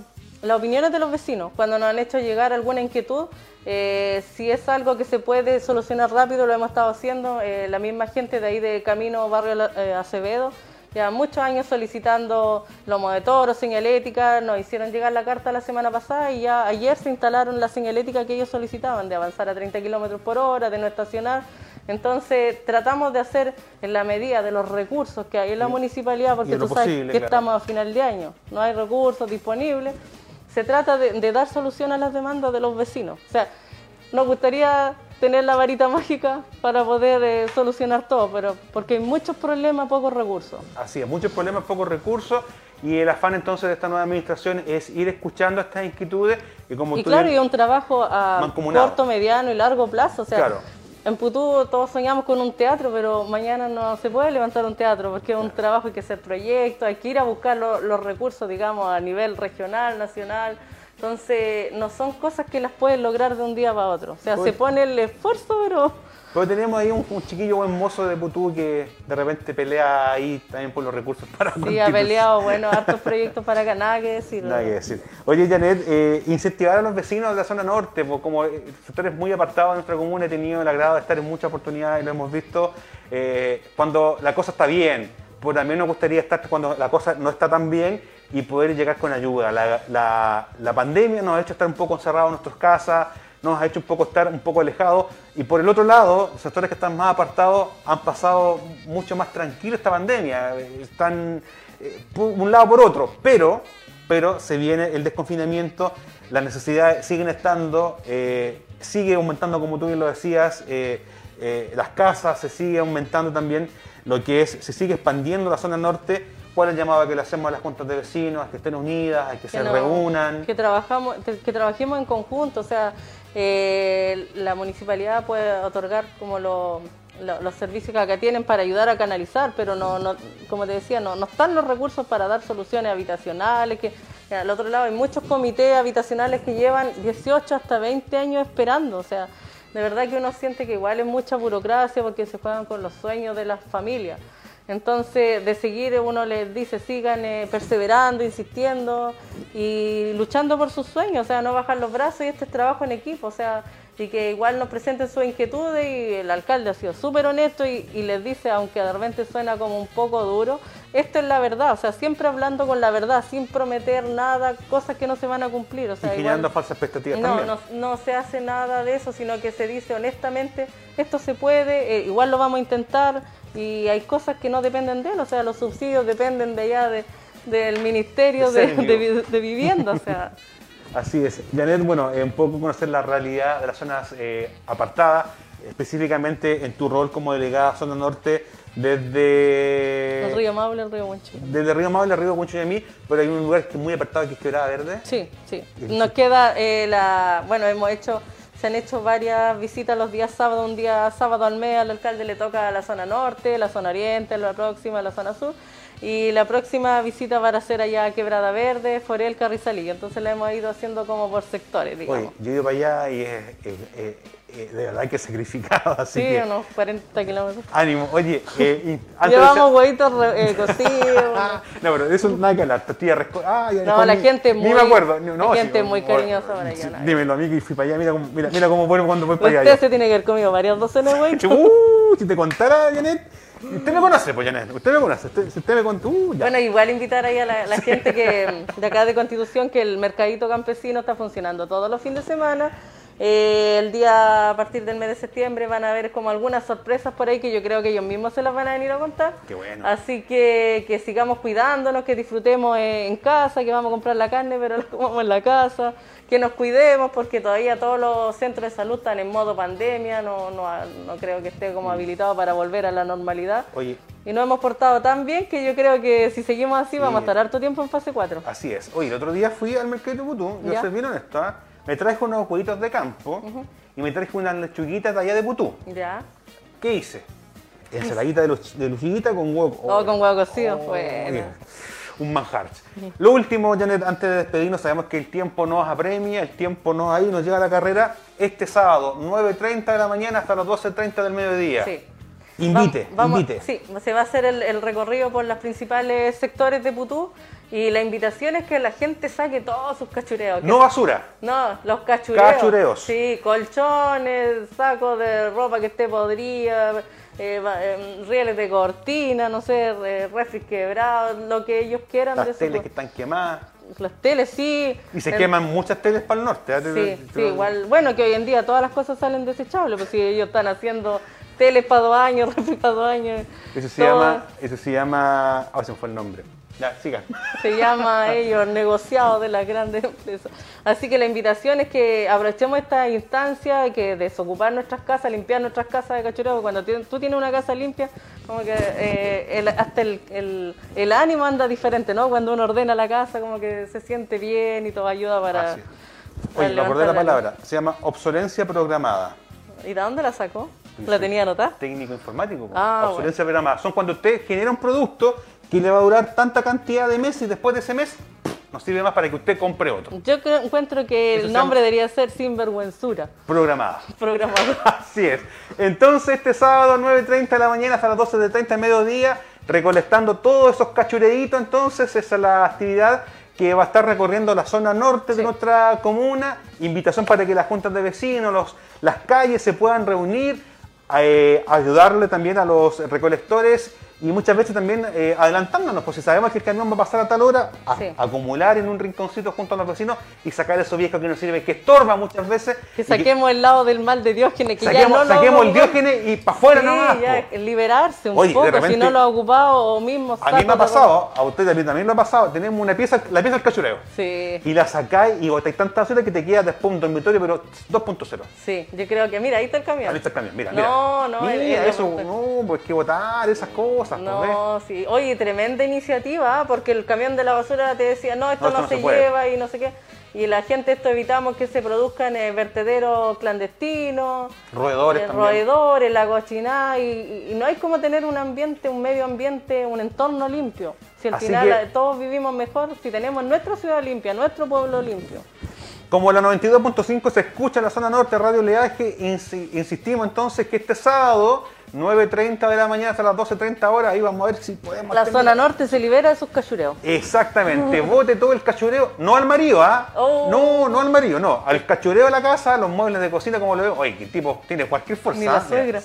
las opiniones de los vecinos cuando nos han hecho llegar alguna inquietud. eh, si es algo que se puede solucionar rápido, lo hemos estado haciendo. Eh, la misma gente de ahí de Camino Barrio eh, Acevedo, ya muchos años solicitando lomo de toro, señalética, nos hicieron llegar la carta la semana pasada y ya ayer se instalaron la señalética que ellos solicitaban, de avanzar a 30 kilómetros por hora, de no estacionar. Entonces tratamos de hacer en la medida de los recursos que hay en la municipalidad, porque tú sabes posible, que claro. estamos a final de año, no hay recursos disponibles. Se trata de, de dar solución a las demandas de los vecinos. O sea, nos gustaría tener la varita mágica para poder eh, solucionar todo, pero porque hay muchos problemas, pocos recursos. Así es, muchos problemas, pocos recursos y el afán entonces de esta nueva administración es ir escuchando estas inquietudes y como Y tú claro, bien- y un trabajo a corto, mediano y largo plazo. O sea, Claro. En Putú todos soñamos con un teatro, pero mañana no se puede levantar un teatro porque es un trabajo, hay que hacer proyectos, hay que ir a buscar lo- los recursos, digamos, a nivel regional, nacional. Entonces, no son cosas que las puedes lograr de un día para otro. O sea, se pone el esfuerzo, pero Pero tenemos ahí un, un chiquillo buen mozo de Putú que de repente pelea ahí también por los recursos para sí, ha peleado, bueno, hartos proyectos para acá, nada que decir. Nada que decir. Oye, Janet, eh, incentivar a los vecinos de la zona norte, pues, como eh, sectores muy apartados de nuestra comuna, he tenido el agrado de estar en muchas oportunidades, lo hemos visto, eh, cuando la cosa está bien, pues también nos gustaría estar cuando la cosa no está tan bien y poder llegar con ayuda. La, la- la pandemia nos ha hecho estar un poco encerrados en nuestras casas, nos ha hecho un poco estar un poco alejados y por el otro lado, los sectores que están más apartados han pasado mucho más tranquilo esta pandemia, eh, están eh, un lado por otro, pero pero se viene el desconfinamiento, las necesidades siguen estando, eh, sigue aumentando, como tú bien lo decías, las casas, se sigue aumentando también lo que es, se sigue expandiendo la zona norte. ¿Cuál es el llamado que le hacemos a las juntas de vecinos, a que estén unidas, a que, se no- reúnan? Que, trabajamos, que trabajemos en conjunto, o sea, eh, la municipalidad puede otorgar como lo- lo- los servicios que acá tienen para ayudar a canalizar, pero no, no como te decía, no, no están los recursos para dar soluciones habitacionales, que que al otro lado hay muchos comités habitacionales que llevan 18 hasta 20 años esperando, o sea, de verdad que uno siente que igual es mucha burocracia porque se juegan con los sueños de las familias. Entonces, de seguir uno les dice, sigan eh, perseverando, insistiendo y luchando por sus sueños, o sea, no bajar los brazos y este es trabajo en equipo, o sea, y que igual nos presenten sus inquietudes y el alcalde ha sido súper honesto y, y les dice, aunque de repente suena como un poco duro, esto es la verdad, o sea, siempre hablando con la verdad, sin prometer nada, cosas que no se van a cumplir, o y sea, generando igual- falsas expectativas no, también. no, no se hace nada de eso, sino que se dice honestamente, esto se puede, eh, igual lo vamos a intentar y hay cosas que no dependen de él, o sea, los subsidios dependen de allá de, del Ministerio de, de de Vivienda, o sea, Así es. Janet, bueno, eh, un poco conocer la realidad de las zonas eh, apartadas, específicamente en tu rol como delegada zona norte desde... el río Maule, el río Huancho. Desde Río Maule, Río Conchoyamí, pero hay un lugar que es muy apartado que es Quebrada Verde. Sí, sí. Nos queda eh, la, bueno, hemos hecho, se han hecho varias visitas los días sábado, un día sábado al mes al alcalde le toca la zona norte, la zona oriente, la próxima, la zona sur. Y la próxima visita va a ser allá a Quebrada Verde, Forel, Carrizalillo. Entonces la hemos ido haciendo como por sectores, digamos. Oye, yo he ido para allá y es, es- es- es de verdad que sacrificado, así sí, que unos 40 kilómetros. ánimo. Oye, eh, y antes de- Llevamos huevitos eh, cocidos. No, pero de eso nada que hablar, tortilla resco... Ah, No, la mi- gente Ni muy- me acuerdo. ni- No, la sí, gente como- muy cariñosa por allá, sí, ¿no? Dímelo a mí que fui para allá, mira cómo, mira, mira cómo vuelvo cuando voy para allá. Usted se tiene que haber comido varias docenas de huevitos. Uh, si te contara, Janet. Usted me conoce, pues, Janet. Usted me conoce. Usted, si usted me contó. Uh. Bueno, igual invitar ahí a la, la gente que de acá de Constitución que el mercadito campesino está funcionando todos los fines de semana. Eh, el día a partir del mes de septiembre van a haber como algunas sorpresas por ahí que yo creo que ellos mismos se las van a venir a contar. Qué bueno. Así que que sigamos cuidándonos, que disfrutemos eh, en casa, que vamos a comprar la carne, pero la comamos en la casa, que nos cuidemos porque todavía todos los centros de salud están en modo pandemia, no, no, no creo que esté como habilitado para volver a la normalidad. Oye, Y nos hemos portado tan bien que yo creo que si seguimos así vamos a estar harto tiempo en fase 4. así es. Oye, el otro día fui al mercado de Putú. Yo soy bien honesto. ¿ah? Me traje unos huevitos de campo y me traje unas lechuguitas de allá de Putú. Ya. ¿Qué hice? Ensaladita de, de lechuguita con huevo. Oh, con huevo cocido. Oh, bueno. Un manjar. Lo último, Janet, antes de despedirnos, sabemos que el tiempo nos apremia, el tiempo nos ahí, nos llega a la carrera. Este sábado, 9.30 de la mañana hasta las 12.30 del mediodía. Sí. Invite, Vamos- invite. Sí, se va a hacer el, el recorrido por los principales sectores de Putú y la invitación es que la gente saque todos sus cachureos. No basura. No, los cachureos. Cachureos. Sí, colchones, sacos de ropa que esté podrida, eh, eh, rieles de cortina, no sé, eh, refris quebrados, lo que ellos quieran Las teles que están quemadas. Las teles, sí. Y se El- queman muchas teles para el norte. ¿eh? Sí, sí, igual. Bueno, que hoy en día todas las cosas salen desechables, pues si ellos están haciendo teles para dos años, refri para dos años. Eso se llama, eso se llama, ah, se me fue el nombre. Ya. Se llama ellos negociado de las grandes empresas. Así que la invitación es que aprovechemos esta instancia, que desocupar nuestras casas, limpiar nuestras casas de cachureo. Cuando tú tienes una casa limpia, como que eh, el- hasta el, el- el ánimo anda diferente, ¿no? Cuando uno ordena la casa, como que se siente bien y todo ayuda para... Así Oye, me acordé la palabra. Se llama obsolencia programada. ¿Y de dónde la sacó? ¿La tenía anotada? Técnico informático. Ah, obsolencia programada. Son cuando usted genera un producto que le va a durar tanta cantidad de meses y después de ese mes pff, no sirve más para que usted compre otro. Yo creo- encuentro que Eso el nombre debería ser Sinvergüenzura. Programada. Programado. Así es. Entonces, este sábado, 9.30 de la mañana hasta las 12.30 de mediodía, recolectando todos esos cachureitos, entonces, esa es la actividad que va a estar recorriendo la zona norte de nuestra comuna. Invitación para que las juntas de vecinos, los, las calles se puedan reunir, eh, ayudarle también a los recolectores y muchas veces también eh, adelantándonos, pues si sabemos que el camión va a pasar a tal hora, a- Sí. acumular en un rinconcito junto a los vecinos y sacar eso viejo que no sirve, que estorba muchas veces. Que saquemos el lado del mal de Diógenes, que ya saquemos, no lo saquemos el ocupamos. diógenes y para afuera Sí, nomás. ya, liberarse un Oye, poco, repente- si no lo ha ocupado o mismo A mí me ha pasado, a usted también, también lo ha pasado. Tenemos una pieza, la pieza del cachureo. Sí, Y la sacáis y botáis tanta basura que te queda después un dormitorio, pero 2.0. sí, yo creo que, mira, ahí está el camión. Ahí está el camión, mira, No, mira. no, el- Mira, el- eso, no, pues que botar esas cosas, No, sí. Oye, tremenda iniciativa, ¿ah? porque el camión de la basura te decía, no, esto No, esto no, no se, lleva y no sé qué. Y la gente esto evitamos que se produzcan eh, vertederos clandestinos, Roedores eh, también. roedores, la cochinada, y, no hay como tener un ambiente, un medio ambiente, un entorno limpio. Si al Así final que- eh, todos vivimos mejor, si tenemos nuestra ciudad limpia, nuestro pueblo limpio. Como la 92.5 se escucha en la zona norte Radio Leaje, insi- insistimos entonces que este sábado, 9.30 de la mañana hasta las 12.30 horas, ahí vamos a ver si podemos... La tener- zona norte se libera de sus cachureos. Exactamente, bote todo el cachureo, no al marido, ¿ah? Oh. No, no al marido, no, al cachureo de la casa, los muebles de cocina, como lo veo. Oye, que tipo tiene cualquier fuerza. Ni la ¿ah? Suegra.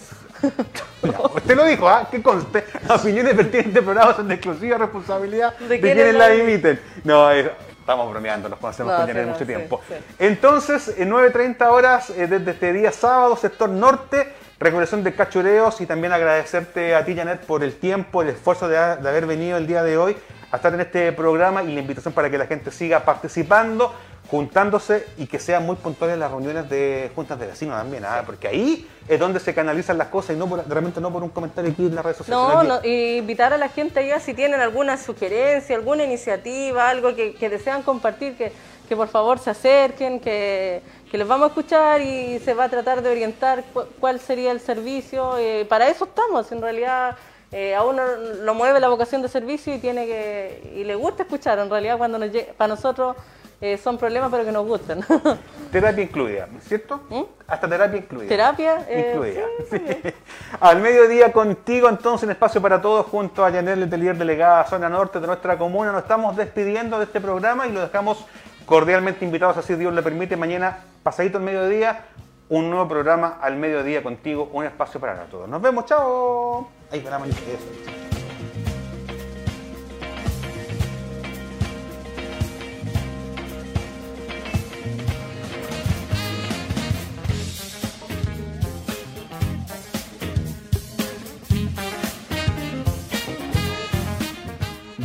mira, usted lo dijo, ¿ah? Que conste, las opiniones en este programa son de exclusiva responsabilidad de, quienes quienes la emiten. No, eh, estamos bromeando, nos conocemos No, con sí, no, mucho sí, tiempo. sí. Entonces, en 9.30 horas, eh, desde este día sábado, sector norte, recolección de cachureos y también agradecerte a ti, Janet, por el tiempo, el esfuerzo de, de haber venido el día de hoy a estar en este programa y la invitación para que la gente siga participando, juntándose y que sean muy puntuales las reuniones de juntas de vecinos también, ¿ah? porque ahí es donde se canalizan las cosas y no por, realmente no por un comentario aquí en las redes sociales. No, no, y invitar a la gente allá si tienen alguna sugerencia, alguna iniciativa, algo que, que desean compartir, que, que por favor se acerquen, que, que les vamos a escuchar y se va a tratar de orientar cu- cuál sería el servicio. eh, para eso estamos, en realidad eh, a uno lo mueve la vocación de servicio y tiene que y le gusta escuchar, en realidad cuando nos para nosotros eh, son problemas pero que nos gustan. Terapia incluida, ¿cierto? Hasta terapia incluida. ¿Mm? Terapia, incluida. Sí. Al mediodía contigo, entonces, en Espacio para Todos, junto a Yanel Letelier, delegada Zona Norte de nuestra comuna, nos estamos despidiendo de este programa y lo dejamos cordialmente invitados, así Dios le permite, mañana, pasadito el mediodía, un nuevo programa al mediodía contigo, un espacio para todos. Nos vemos, chao. Ahí va la eso.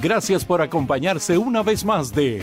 Gracias por acompañarse una vez más de